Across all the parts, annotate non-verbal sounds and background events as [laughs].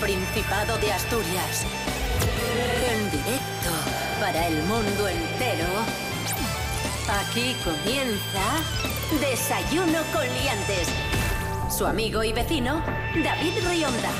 Principado de Asturias. En directo para el mundo entero. Aquí comienza Desayuno con Liantes. Su amigo y vecino, David Rionda.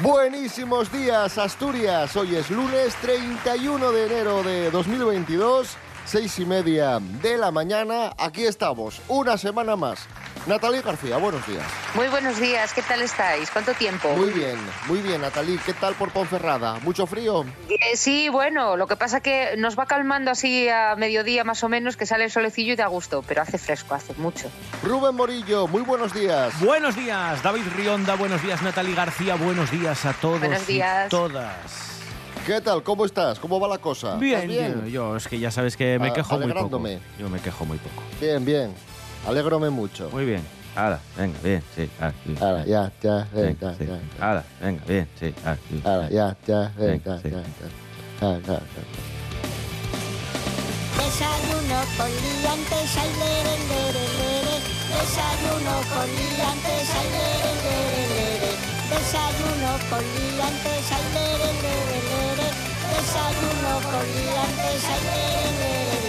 Buenísimos días, Asturias. Hoy es lunes 31 de enero de 2022, seis y media de la mañana. Aquí estamos, una semana más. Natalie García, buenos días. Muy buenos días, ¿qué tal estáis? ¿Cuánto tiempo? Muy bien, muy bien, Natalie. ¿Qué tal por Ponferrada? ¿Mucho frío? Eh, sí, bueno, lo que pasa que nos va calmando así a mediodía más o menos, que sale el solecillo y da gusto, pero hace fresco, hace mucho. Rubén Morillo, muy buenos días. Buenos días, David Rionda, buenos días, Natalie García, buenos días a todos Buenos días. y todas. ¿Qué tal? ¿Cómo estás? ¿Cómo va la cosa? Bien, ¿Estás bien? Yo, yo es que ya sabes que me A- quejo muy poco. alegrándome. Yo me quejo muy poco. Bien, bien. Alégrome mucho. Muy bien. Ahora, venga, bien, sí. ah. Ahora, ya, ya, Venga, ya. Ahora, venga, bien, sí. ah. Ahora, ya, ya, Venga, ya. Desayuno con liantes, ay, lere, lere, lere. Desayuno con liantes, ay, lere, lere, lere. Desayuno con liantes, ay, lere, lere, lere. Desayuno con liantes, ay, lere, lere, lere.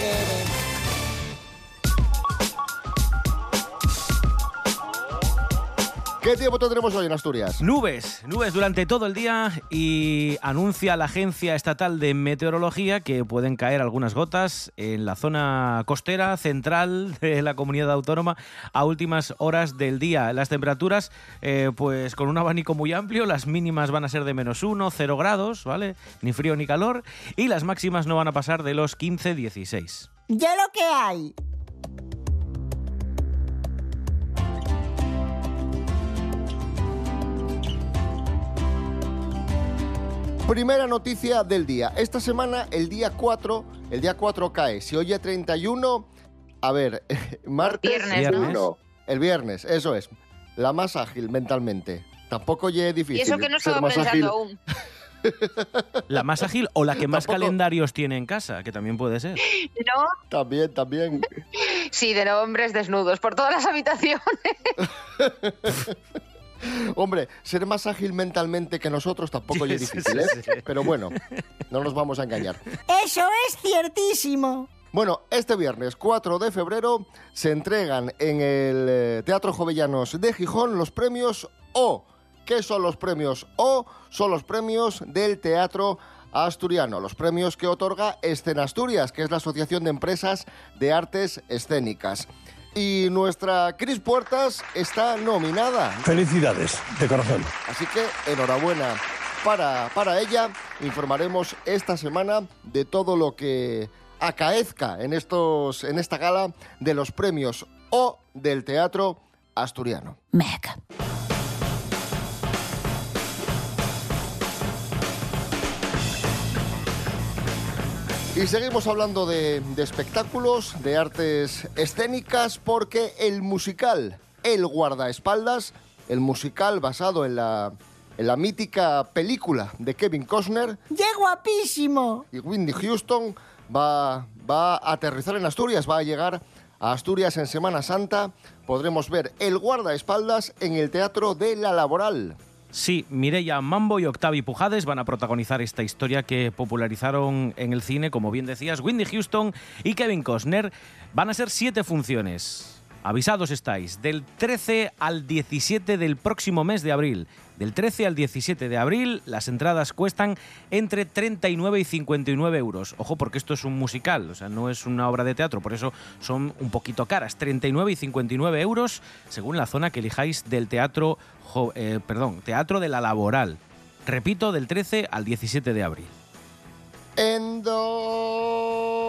¿Qué tiempo tendremos hoy en Asturias? Nubes, nubes durante todo el día y anuncia la Agencia Estatal de Meteorología que pueden caer algunas gotas en la zona costera central [laughs] de la comunidad autónoma a últimas horas del día. Las temperaturas, eh, pues con un abanico muy amplio, las mínimas van a ser de menos 1, 0 grados, ¿vale? Ni frío ni calor, y las máximas no van a pasar de los 15-16. Ya lo que hay. Primera noticia del día. Esta semana, el día 4, el día 4 cae. Si hoy es 31, a ver, [laughs] martes... Viernes, ¿no? El viernes, eso es. La más ágil mentalmente. Tampoco es difícil. Y eso que no estaba pensando ágil. aún. [laughs] La más ágil o la que más Tampoco. calendarios tiene en casa, que también puede ser. ¿No? También, también. Sí, de hombres desnudos por todas las habitaciones. [laughs] Hombre, ser más ágil mentalmente que nosotros tampoco [laughs] Sí, es difícil, sí, ¿eh? sí. Pero bueno, no nos vamos a engañar. Eso es ciertísimo. Bueno, este viernes 4 de febrero se entregan en el eh, Teatro Jovellanos de Gijón los premios O. ¿Qué son los premios O? Son los premios del Teatro Asturiano, los premios que otorga Escena Asturias, que es la Asociación de Empresas de Artes Escénicas. Y nuestra Cris Puertas está nominada. Felicidades, de corazón. Así que enhorabuena para, para ella. Informaremos esta semana de todo lo que acaezca en, estos, en esta gala de los premios O del Teatro Asturiano. Meg. Y seguimos hablando de, de espectáculos, de artes escénicas, porque el musical El guardaespaldas, el musical basado en la, en la mítica película de Kevin Costner, ¡Qué guapísimo! y Whitney Houston va, va a aterrizar en Asturias, va a llegar a Asturias en Semana Santa. Podremos ver El guardaespaldas en el Teatro de la Laboral. Sí, Mireia Mambo y Octavi Pujades van a protagonizar esta historia que popularizaron en el cine, como bien decías, Whitney Houston y Kevin Costner. Van a ser siete funciones. Avisados estáis, del 13 al 17 del próximo mes de abril. Del 13 al 17 de abril las entradas cuestan entre 39 y 59 euros. Ojo, porque esto es un musical, o sea, no es una obra de teatro, por eso son un poquito caras. 39 y 59 euros según la zona que elijáis del teatro, jo- eh, perdón, teatro de la laboral. Repito, del 13 al 17 de abril. And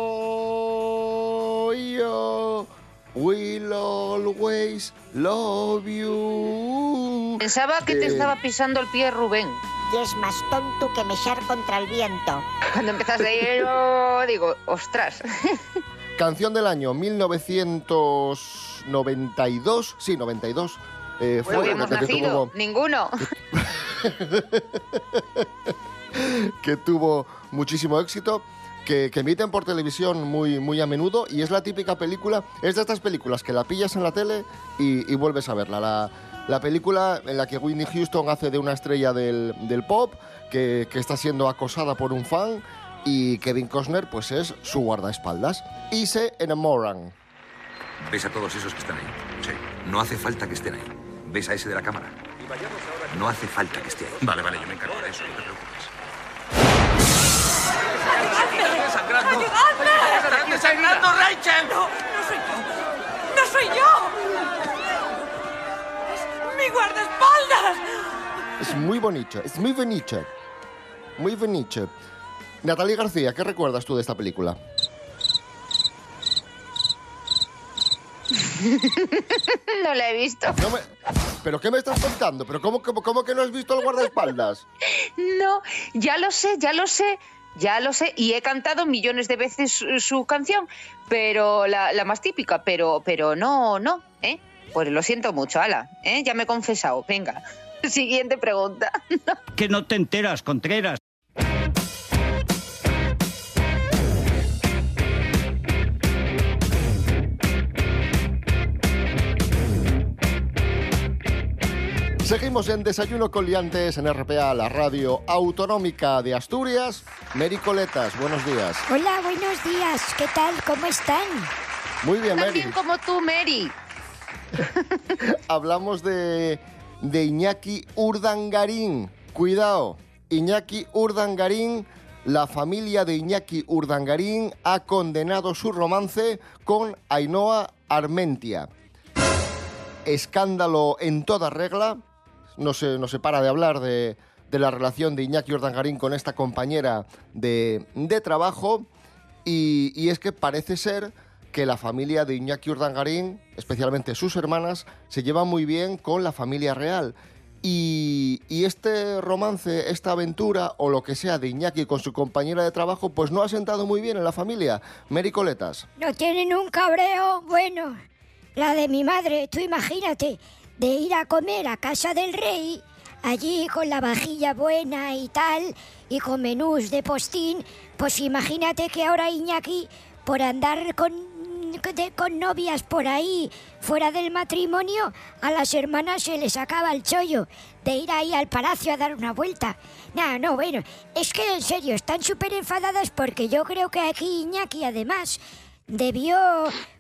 oh, yo will always love you. Pensaba que te estaba pisando el pie Rubén. Y es más tonto que mechar contra el viento. Cuando empezaste a ir, oh, digo, ostras. [laughs] Canción del año 1992. Sí, 92. Eh, No fue habíamos la que nacido, tuvo, ninguno. [laughs] que tuvo muchísimo éxito. Que, que emiten por televisión muy, muy a menudo y es la típica película, es de estas películas que la pillas en la tele y, y vuelves a verla. La, La película en la que Whitney Houston hace de una estrella del, del pop que, que está siendo acosada por un fan y Kevin Costner pues es su guardaespaldas. Y se enamoran. ¿Ves a todos esos que están ahí? Sí. No hace falta que estén ahí. ¿Ves a ese de la cámara? No hace falta que esté ahí. Vale, vale, yo me encargo de eso, no te preocupes. Rachel! No, no soy yo. ¡No soy yo! ¡Es mi guardaespaldas! Es muy bonito, es muy bonito. Muy bonito. Natalia García, ¿qué recuerdas tú de esta película? [laughs] No la he visto. No me- ¿Pero qué me estás contando? ¿Pero cómo, cómo, cómo que no has visto el guardaespaldas? [laughs] No, ya lo sé, ya lo sé, ya lo sé. Y he cantado millones de veces su, canción, pero la, la más típica, pero, pero no, no, ¿eh? Pues lo siento mucho, ala, ¿eh? Ya me he confesado. Venga, [laughs] siguiente pregunta. [laughs] Que no te enteras, Contreras. Seguimos en Desayuno con Liantes en RPA, la radio autonómica de Asturias. Mary Coletas, buenos días. Hola, buenos días. ¿Qué tal? ¿Cómo están? Muy bien, Tan Mary. bien como tú, Mary. [laughs] Hablamos de, de Iñaki Urdangarín. Cuidado, Iñaki Urdangarín, la familia de Iñaki Urdangarín ha condenado su romance con Ainhoa Armentia. Escándalo en toda regla. No se, no para de hablar de, de la relación de Iñaki Urdangarín con esta compañera de, de trabajo. Y, es que parece ser que la familia de Iñaki Urdangarín, especialmente sus hermanas, se llevan muy bien con la familia real. Y, y este romance, esta aventura o lo que sea de Iñaki con su compañera de trabajo, pues no ha sentado muy bien en la familia. Mary Coletas. No tienen un cabreo bueno. La de mi madre, tú imagínate, de ir a comer a casa del rey, allí con la vajilla buena y tal, y con menús de postín, pues imagínate que ahora Iñaki, por andar con, de- con novias por ahí, fuera del matrimonio, a las hermanas se les acaba el chollo de ir ahí al palacio a dar una vuelta. No, no, bueno, es que en serio, están súper enfadadas porque yo creo que aquí Iñaki además debió,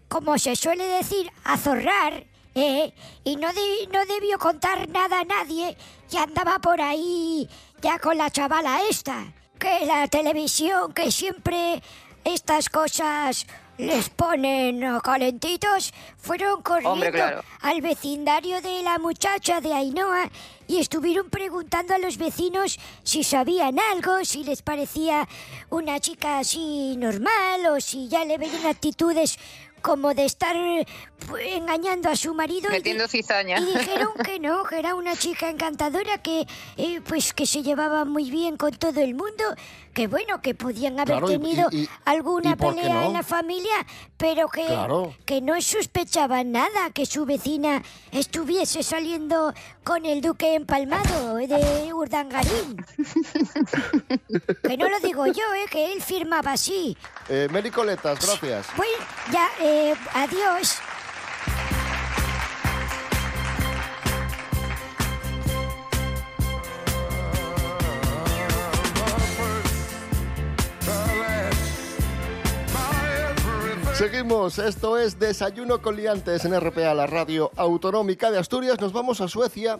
como se suele decir, azorrar, ¿eh? Y no, de- no debió contar nada a nadie y andaba por ahí ya con la chavala esta. Que la televisión, que siempre estas cosas les ponen calentitos, fueron corriendo Hombre, claro. al vecindario de la muchacha de Ainhoa y estuvieron preguntando a los vecinos si sabían algo, si les parecía una chica así normal o si ya le veían actitudes como de estar engañando a su marido. y Metiendo cizaña. Y dijeron [laughs] que no, que era una chica encantadora, que eh, pues que se llevaba muy bien con todo el mundo, que bueno, que podían haber Claro, y- tenido y- y- alguna ¿y pelea no? en la familia, pero que, Claro. que no sospechaban nada que su vecina estuviese saliendo con el duque empalmado de Urdangarín. que no lo digo yo, eh, que él firmaba así. Eh, Mary Coletas, gracias. Bueno, ya, eh, adiós. Seguimos, esto es Desayuno con Liantes en RPA, la radio autonómica de Asturias. Nos vamos a Suecia.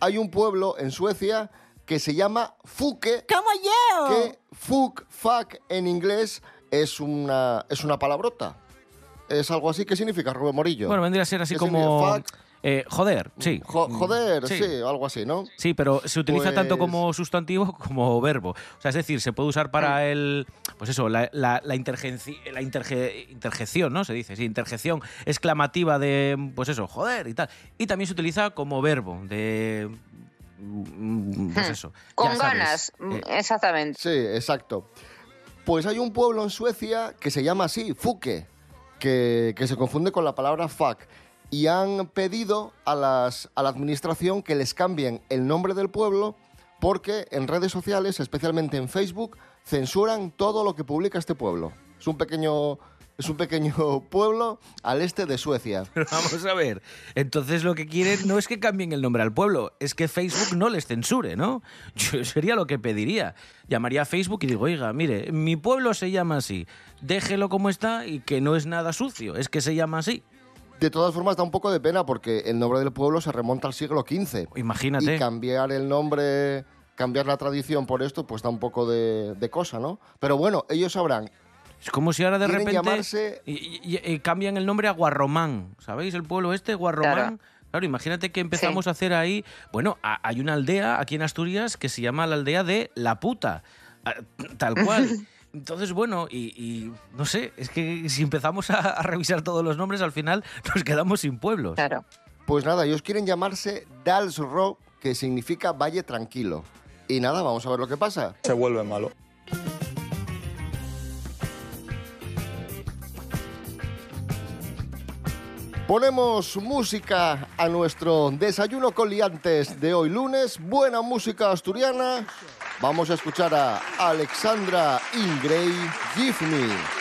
Hay un pueblo en Suecia que se llama Fuke. ¡Como yo! Que fuck, fuck en inglés es una, es una palabrota. Es algo así. ¿Qué significa, Rubén Morillo? Bueno, vendría a ser así ¿Qué como... eh, joder, sí. jo- joder, Sí. sí. algo así, ¿no? Sí, pero se utiliza tanto Pues- como sustantivo como verbo. O sea, es decir, se puede usar para el. Pues eso, la, la, la intergenci- la interje- interjección, ¿no? Se dice, sí, interjección exclamativa de. Pues eso, joder y tal. Y también se utiliza como verbo de. mm, Pues Hmm. eso. Con ganas, mm, Eh, exactamente. Sí, exacto. Pues hay un pueblo en Suecia que se llama así, Fuke, que, que se confunde con la palabra fuck. Y han pedido a, las, a la administración que les cambien el nombre del pueblo porque en redes sociales, especialmente en Facebook, censuran todo lo que publica este pueblo. Es un pequeño es un pequeño [laughs] pueblo al este de Suecia. [laughs] Pero vamos a ver. Entonces lo que quieren no es que cambien el nombre al pueblo, es que Facebook no les censure, ¿no? [laughs] Yo sería lo que pediría. Llamaría a Facebook y digo, oiga, mire, mi pueblo se llama así. Déjelo como está y que no es nada sucio, es que se llama así. De todas formas, da un poco de pena porque el nombre del pueblo se remonta al siglo XV. Imagínate. Y cambiar el nombre, cambiar la tradición por esto, pues da un poco de, de cosa, ¿no? Pero bueno, ellos sabrán. Es como si ahora de repente llamarse- y- y- y cambian el nombre a Guarromán. ¿Sabéis el pueblo este, Guarromán? Claro. Claro, imagínate que empezamos a hacer ahí. Bueno, a- hay una aldea aquí en Asturias que se llama la aldea de La Puta. Tal cual. [laughs] Entonces, bueno, y, y no sé, es que si empezamos a, a revisar todos los nombres, al final nos quedamos sin pueblos. Claro. Pues nada, ellos quieren llamarse Dalsro, que significa Valle Tranquilo. Y nada, vamos a ver lo que pasa. Se vuelve malo. Ponemos música a nuestro desayuno con liantes de hoy lunes. Buena música asturiana. Vamos a escuchar a Alexandra Ingrey, Give Me.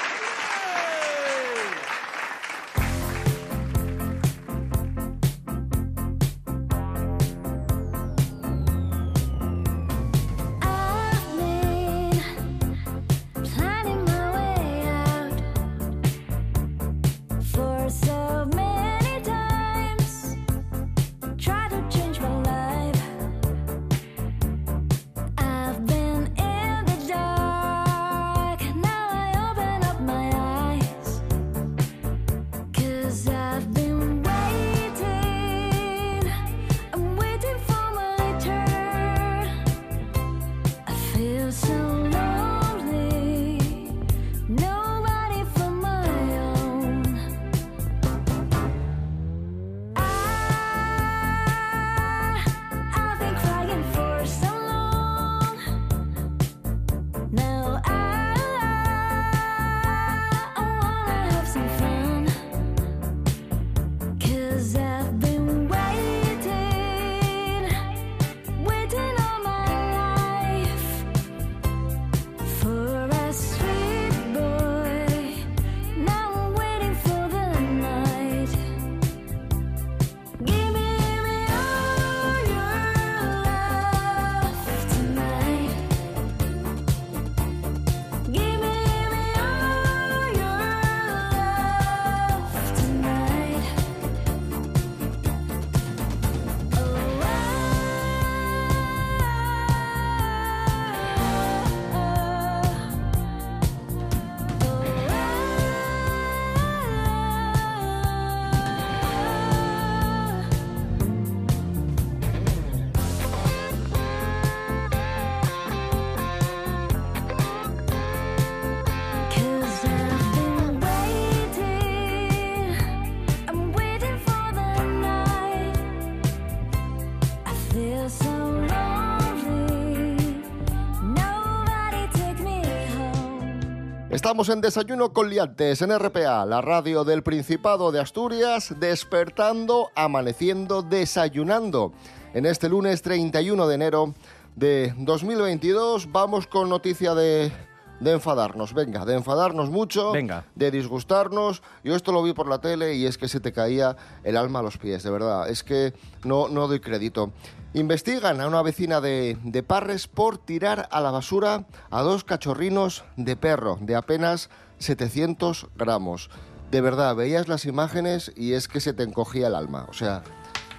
Estamos en Desayuno con Liantes en RPA, la radio del Principado de Asturias, despertando, amaneciendo, desayunando. En este lunes 31 de enero de 2022 vamos con noticia de, de enfadarnos, venga, de enfadarnos mucho, Venga. de disgustarnos. Yo esto lo vi por la tele y es que se te caía el alma a los pies, de verdad. Es que no, no doy crédito. Investigan a una vecina de, de Parres por tirar a la basura a dos cachorrinos de perro de apenas 700 gramos. De verdad, veías las imágenes y es que se te encogía el alma. O sea,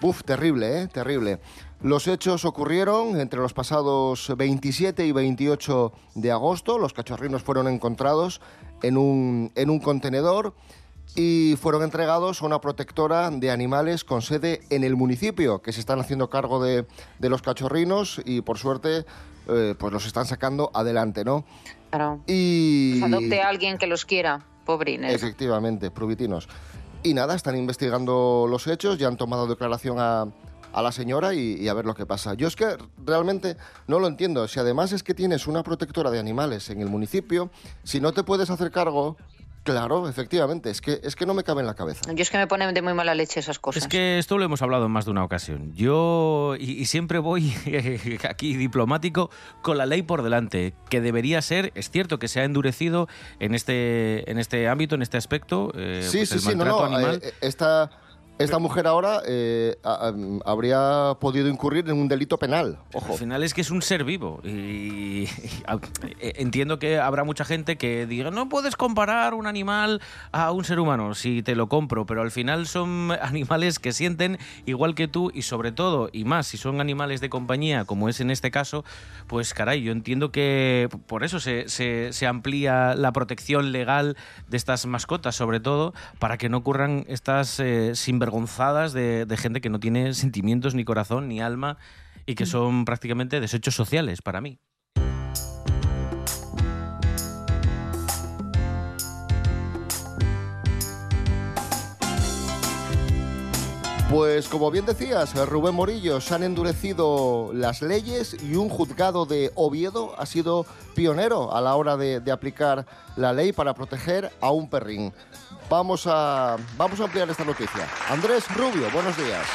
Uf, terrible, ¿eh? Terrible. Los hechos ocurrieron entre los pasados 27 y 28 de agosto. Los cachorrinos fueron encontrados en un, en un contenedor y fueron entregados a una protectora de animales con sede en el municipio, que se están haciendo cargo de, de los cachorrinos y por suerte eh, pues los están sacando adelante, ¿no? Claro. Y... Pues adopte a alguien que los quiera, pobrines. Efectivamente, pruvitinos. Y nada, están investigando los hechos, ya han tomado declaración a, a la señora y, y a ver lo que pasa. Yo es que realmente no lo entiendo. Si además es que tienes una protectora de animales en el municipio, si no te puedes hacer cargo, Claro, efectivamente, es que, es que no me cabe en la cabeza. Yo es que me ponen de muy mala leche esas cosas. Es que esto lo hemos hablado en más de una ocasión. Yo, y, y siempre voy [laughs] aquí diplomático, con la ley por delante, que debería ser, es cierto que se ha endurecido en este, en este ámbito, en este aspecto. eh, sí, pues sí, el sí, no, no. animal. eh, esta, esta mujer ahora eh, a- a- habría podido incurrir en un delito penal. Ojo. Al final es que es un ser vivo y, y a- eh, entiendo que habrá mucha gente que diga no puedes comparar un animal a un ser humano, si te lo compro, pero al final son [laughs] animales que sienten igual que tú y sobre todo y más si son animales de compañía como es en este caso, pues caray, yo entiendo que por eso se, se- se amplía la protección legal de estas mascotas sobre todo para que no ocurran estas eh, sinvergonzadas de, de gente que no tiene sentimientos ni corazón ni alma y que son prácticamente desechos sociales para mí. Pues como bien decías, Rubén Morillo, se han endurecido las leyes y un juzgado de Oviedo ha sido pionero a la hora de, aplicar la ley para proteger a un perrín. Vamos a, vamos a ampliar esta noticia. Andrés Rubio, buenos días.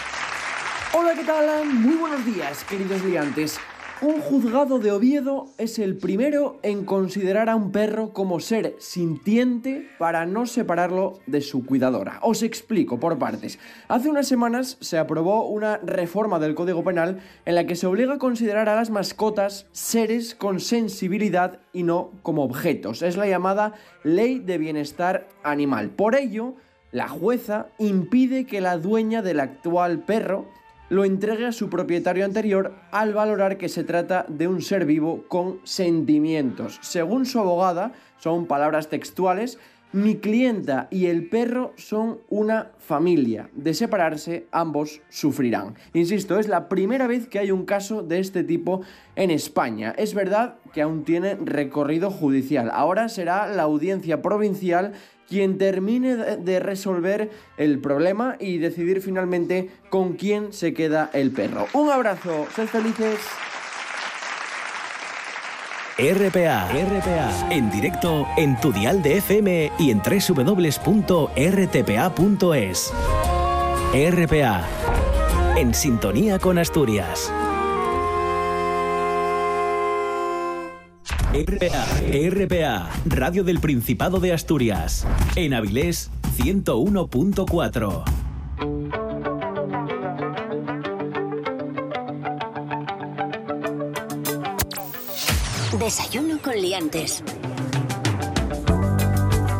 Hola, ¿qué tal? Muy buenos días, queridos liantes. Un juzgado de Oviedo es el primero en considerar a un perro como ser sintiente para no separarlo de su cuidadora. Os explico por partes. Hace unas semanas se aprobó una reforma del Código Penal en la que se obliga a considerar a las mascotas seres con sensibilidad y no como objetos. Es la llamada Ley de Bienestar Animal. Por ello, la jueza impide que la dueña del actual perro lo entregue a su propietario anterior al valorar que se trata de un ser vivo con sentimientos. Según su abogada, son palabras textuales, mi clienta y el perro son una familia. De separarse, ambos sufrirán. Insisto, es la primera vez que hay un caso de este tipo en España. Es verdad que aún tiene recorrido judicial. Ahora será la audiencia provincial quien termine de resolver el problema y decidir finalmente con quién se queda el perro. Un abrazo, sed felices. RPA, RPA, en directo en tu dial de FM y en www.rtpa.es. RPA, en sintonía con Asturias. RPA, RPA, Radio del Principado de Asturias. En Avilés 101.4. Desayuno con liantes.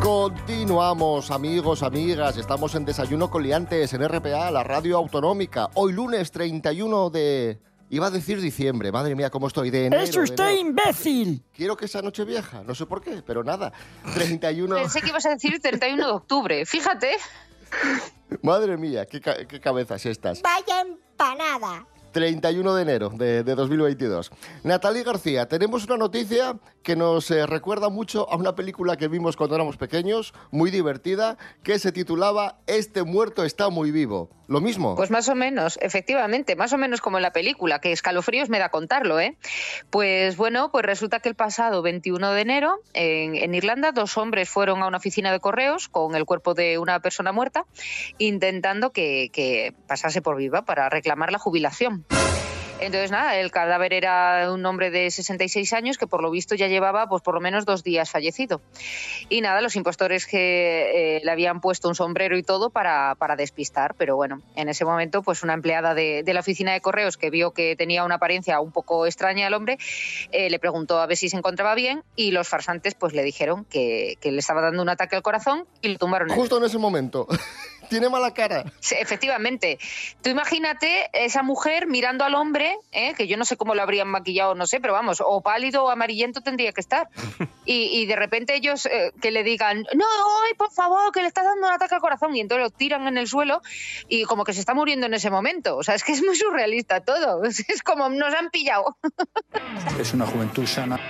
Continuamos, amigos, amigas. Estamos en Desayuno con Liantes en RPA, la radio autonómica. Hoy lunes 31 de... Iba a decir diciembre, madre mía, cómo estoy de enero. ¡Es usted enero. imbécil! Quiero que sea noche vieja, no sé por qué, pero nada. 31... Pensé que ibas a decir 31 de octubre. Fíjate. Madre mía, qué, ca- qué cabezas estas. Vaya empanada. 31 de enero de, de 2022. Natalie García, tenemos una noticia que nos eh, recuerda mucho a una película que vimos cuando éramos pequeños, muy divertida, que se titulaba Este muerto está muy vivo. ¿Lo mismo? Pues más o menos, efectivamente, más o menos como en la película, que escalofríos me da contarlo, ¿eh? Pues bueno, pues resulta que el pasado 21 de enero, en, Irlanda, dos hombres fueron a una oficina de correos con el cuerpo de una persona muerta, intentando que pasase por viva para reclamar la jubilación. Entonces, nada, el cadáver era un hombre de 66 años que por lo visto ya llevaba pues por lo menos dos días fallecido. Y nada, los impostores que eh, le habían puesto un sombrero y todo para, despistar, pero bueno, en ese momento pues una empleada de, la oficina de correos que vio que tenía una apariencia un poco extraña al hombre, eh, le preguntó a ver si se encontraba bien y los farsantes pues le dijeron que, le estaba dando un ataque al corazón y lo tumbaron. Justo en ese momento. [laughs] Tiene mala cara. Sí, efectivamente. Tú imagínate esa mujer mirando al hombre, ¿eh? que yo no sé cómo lo habrían maquillado, no sé, pero vamos, o pálido o amarillento tendría que estar. [laughs] Y, y de repente ellos eh, que le digan, no, ay, por favor, que le está dando un ataque al corazón, y entonces lo tiran en el suelo y como que se está muriendo en ese momento. O sea, es que es muy surrealista todo. [laughs] Es como nos han pillado. Es una juventud sana.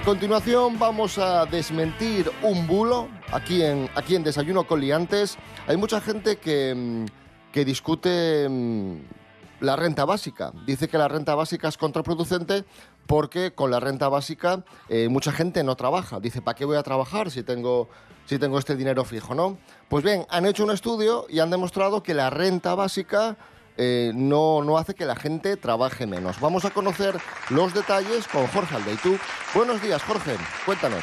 A continuación vamos a desmentir un bulo aquí en, aquí en Desayuno con Liantes. Hay mucha gente que, mm, que discute mm, la renta básica. Dice que la renta básica es contraproducente porque con la renta básica eh, mucha gente no trabaja. Dice, ¿para qué voy a trabajar si tengo, si tengo este dinero fijo? ¿no? Pues bien, han hecho un estudio y han demostrado que la renta básica eh, no, no hace que la gente trabaje menos. Vamos a conocer los detalles con Jorge Aldeitu. Buenos días, Jorge. Cuéntanos.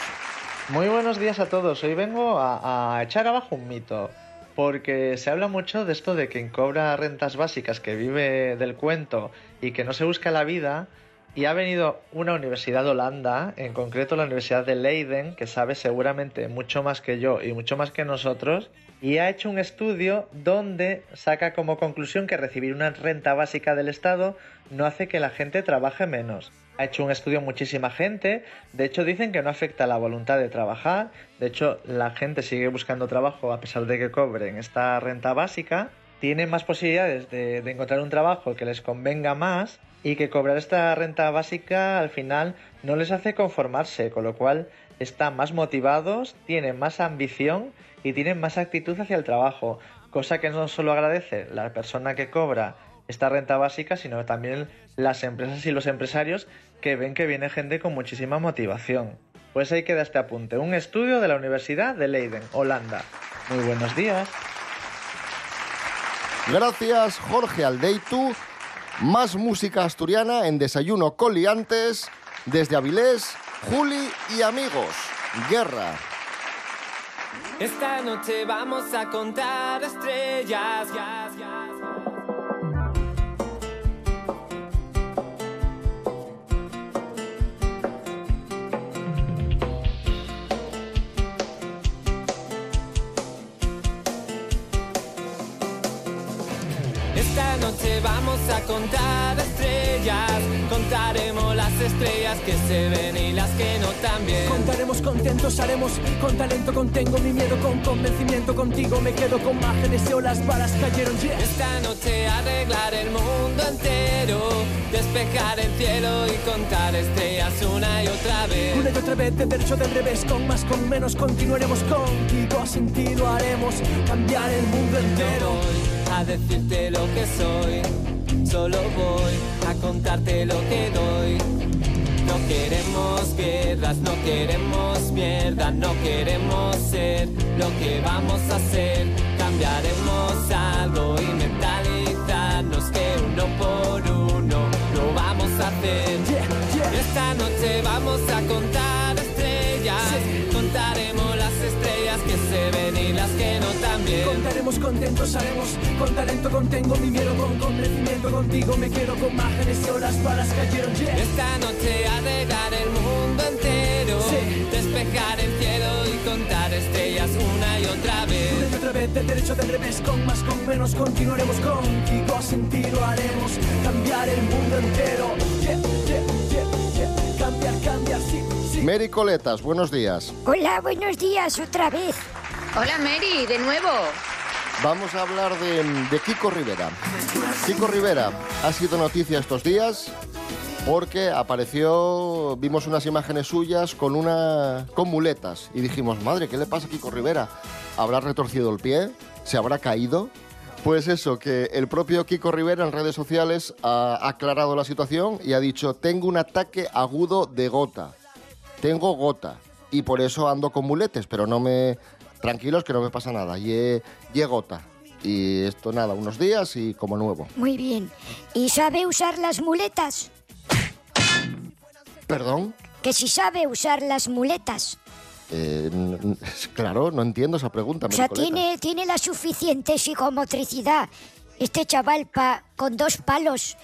Muy buenos días a todos. Hoy vengo a, a echar abajo un mito. Porque se habla mucho de esto de quien cobra rentas básicas, que vive del cuento y que no se busca la vida, y ha venido una universidad de Holanda, en concreto la Universidad de Leiden, que sabe seguramente mucho más que yo y mucho más que nosotros, y ha hecho un estudio donde saca como conclusión que recibir una renta básica del Estado no hace que la gente trabaje menos. Ha hecho un estudio muchísima gente, de hecho dicen que no afecta la voluntad de trabajar, de hecho la gente sigue buscando trabajo a pesar de que cobren esta renta básica, tienen más posibilidades de, de encontrar un trabajo que les convenga más y que cobrar esta renta básica al final no les hace conformarse, con lo cual están más motivados, tienen más ambición y tienen más actitud hacia el trabajo, cosa que no solo agradece la persona que cobra esta renta básica, sino también las empresas y los empresarios que ven que viene gente con muchísima motivación. Pues ahí queda este apunte, un estudio de la Universidad de Leiden, Holanda. Muy buenos días. Gracias, Jorge Aldeitu. Más música asturiana en Desayuno Coliantes. Desde Avilés, Juli y amigos. Guerra. Esta noche vamos a contar estrellas. Esta noche vamos a contar estrellas. Contaremos las estrellas que se ven y las que no también. Contaremos contentos, haremos con talento, contengo mi miedo, con convencimiento contigo me quedo con márgenes y olas balas cayeron. Yeah. Esta noche arreglar el mundo entero, despejar el cielo y contar estrellas una y otra vez. Una y otra vez, de derecho del revés, con más, con menos, continuaremos contigo, sin ti lo haremos, cambiar el mundo entero. No voy a decirte lo que soy, solo voy a contarte lo que doy. No queremos guerras, no queremos mierda, no queremos ser lo que vamos a ser. Cambiaremos algo y mentalizarnos que uno por uno lo vamos a hacer. Esta noche vamos a Contaremos contentos, haremos con talento, contengo mi miedo, con convencimiento contigo me quedo con márgenes y olas balas cayeron. Yeah. Esta noche arreglar el mundo entero, despejar el cielo y contar estrellas una y otra vez. Una y otra vez, de derecho del revés, con más, con menos, continuaremos contigo, sin ti lo haremos, cambiar el mundo entero. Yeah, yeah, yeah, yeah. Cambiar, cambiar, sí, sí. Mary Coletas, buenos días. Hola, buenos días otra vez. Hola Mary, de nuevo. Vamos a hablar de, Kiko Rivera. Kiko Rivera ha sido noticia estos días porque apareció, vimos unas imágenes suyas con una con muletas y dijimos, madre, ¿qué le pasa a Kiko Rivera? ¿Habrá retorcido el pie? ¿Se habrá caído? Pues eso, que el propio Kiko Rivera en redes sociales ha aclarado la situación y ha dicho, tengo un ataque agudo de gota. Tengo gota y por eso ando con muletes, pero no me... Tranquilos que no me pasa nada, y gota. Y esto nada, unos días y como nuevo. Muy bien. ¿Y sabe usar las muletas? ¿Perdón? Que si sabe usar las muletas. Eh, [laughs] claro, no entiendo esa pregunta. O sea, tiene, tiene la suficiente psicomotricidad. Este chaval pa, con dos palos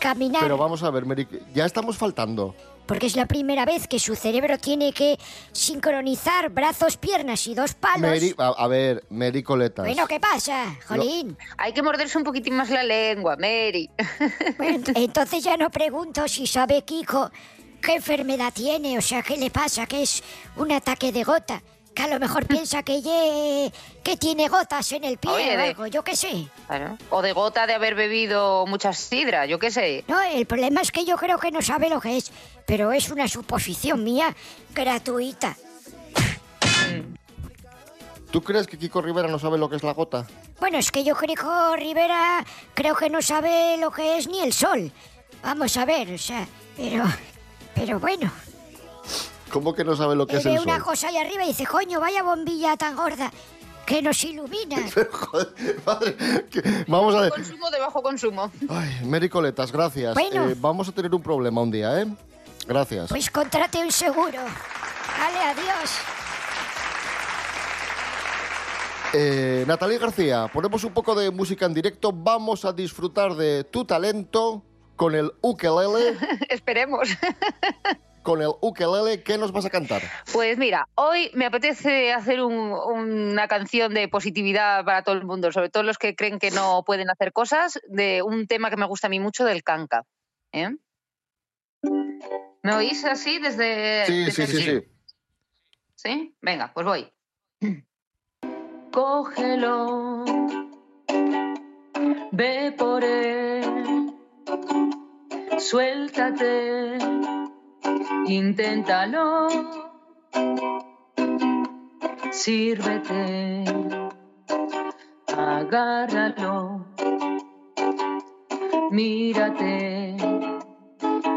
caminar. Pero vamos a ver, Meri, ya estamos faltando. Porque es la primera vez que su cerebro tiene que sincronizar brazos, piernas y dos palos. Meri, a, a ver, Meri Coletas. Bueno, ¿qué pasa, Jolín? Hay que morderse un poquitín más la lengua, Mary. [laughs] Bueno, entonces ya no pregunto si sabe Kiko qué enfermedad tiene, o sea, qué le pasa, que es un ataque de gota. Que a lo mejor [laughs] piensa que ye, que tiene gotas en el pie Oye, o de- algo, yo qué sé. Claro. O de gota de haber bebido mucha sidra, yo qué sé. No, el problema es que yo creo que no sabe lo que es, pero es una suposición mía gratuita. ¿Tú crees que Kiko Rivera no sabe lo que es la gota? Bueno, es que yo creo que Rivera creo que no sabe lo que es ni el sol. Vamos a ver, o sea, pero... Pero bueno, ¿Cómo que no sabe lo que es ve el una sol? cosa ahí arriba y dice, coño, vaya bombilla tan gorda que nos ilumina. [laughs] Vamos a ver. Consumo de bajo consumo. Ay, Mary Coletas, gracias. Bueno. Eh, vamos a tener un problema un día, ¿eh? Gracias. Pues contrate un seguro. Vale, adiós. Eh, Natalie García, ponemos un poco de música en directo. Vamos a disfrutar de tu talento con el ukelele. [laughs] Esperemos. [laughs] con el ukelele, ¿qué nos vas a cantar? Pues mira, hoy me apetece hacer un- una canción de positividad para todo el mundo, sobre todo los que creen que no pueden hacer cosas, de un tema que me gusta a mí mucho del canca. ¿eh? ¿Me oís así desde...? Sí, desde sí, sí, sí. ¿Sí? Venga, pues voy. Cógelo, ve por él, suéltate, inténtalo, sírvete, agárralo, mírate,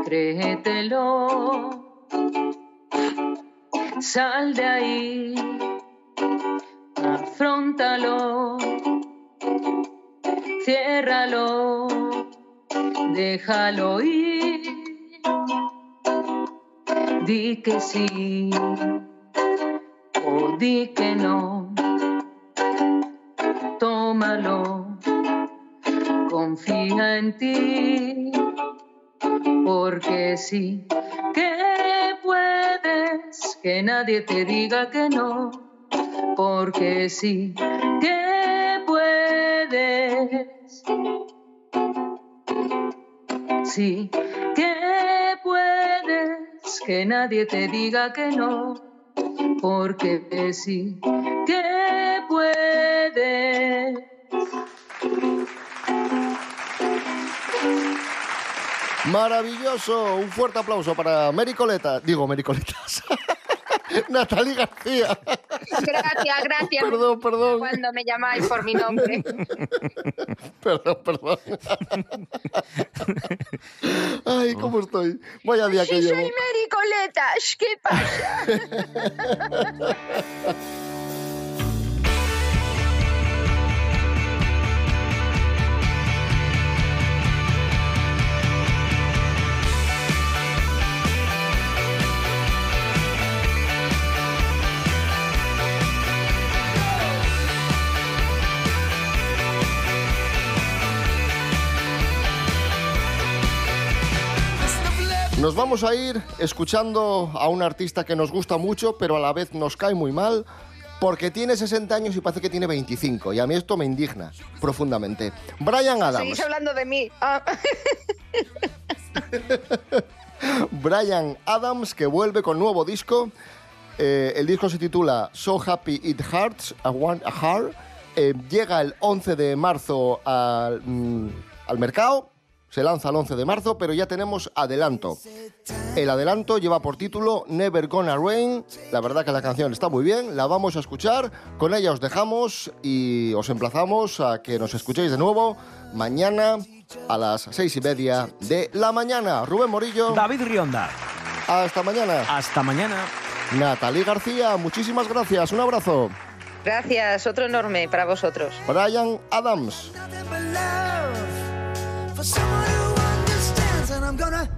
créetelo. Sal de ahí, afrontalo, ciérralo, déjalo ir. Di que sí o di que no. Tómalo, confía en ti, porque sí. Que puedes, que nadie te diga que no, porque sí. Que puedes. Sí. Que puedes, que nadie te diga que no, porque sí. Que puedes. Maravilloso. Un fuerte aplauso para Mary Coleta. Digo, Mary Coletas. [laughs] Natalie García. Gracias, gracias. Perdón, perdón. Cuando me llamáis por mi nombre. [laughs] Perdón, perdón. [laughs] Ay, ¿cómo estoy? Vaya día que Sí, llevo. soy Mary Coletas. ¿Qué pasa? Nos vamos a ir escuchando a un artista que nos gusta mucho, pero a la vez nos cae muy mal, porque tiene 60 años y parece que tiene 25. Y a mí esto me indigna profundamente. Brian Adams. Seguís hablando de mí. Ah. [laughs] Brian Adams, que vuelve con nuevo disco. Eh, el disco se titula So Happy It Hurts, a, one, a Heart. Eh, llega el 11 de marzo al, mm, al mercado. Se lanza el 11 de marzo, pero ya tenemos adelanto. El adelanto lleva por título Never Gonna Rain. La verdad que la canción está muy bien, la vamos a escuchar. Con ella os dejamos y os emplazamos a que nos escuchéis de nuevo mañana a las seis y media de la mañana. Rubén Morillo. David Rionda. Hasta mañana. Hasta mañana. Natalie García, muchísimas gracias. Un abrazo. Gracias, otro enorme para vosotros. Brian Adams. For someone who understands, and I'm gonna